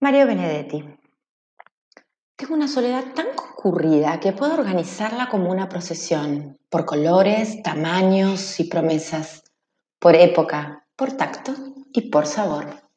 Mario Benedetti. Tengo una soledad tan concurrida que puedo organizarla como una procesión, por colores, tamaños y promesas, por época, por tacto y por sabor.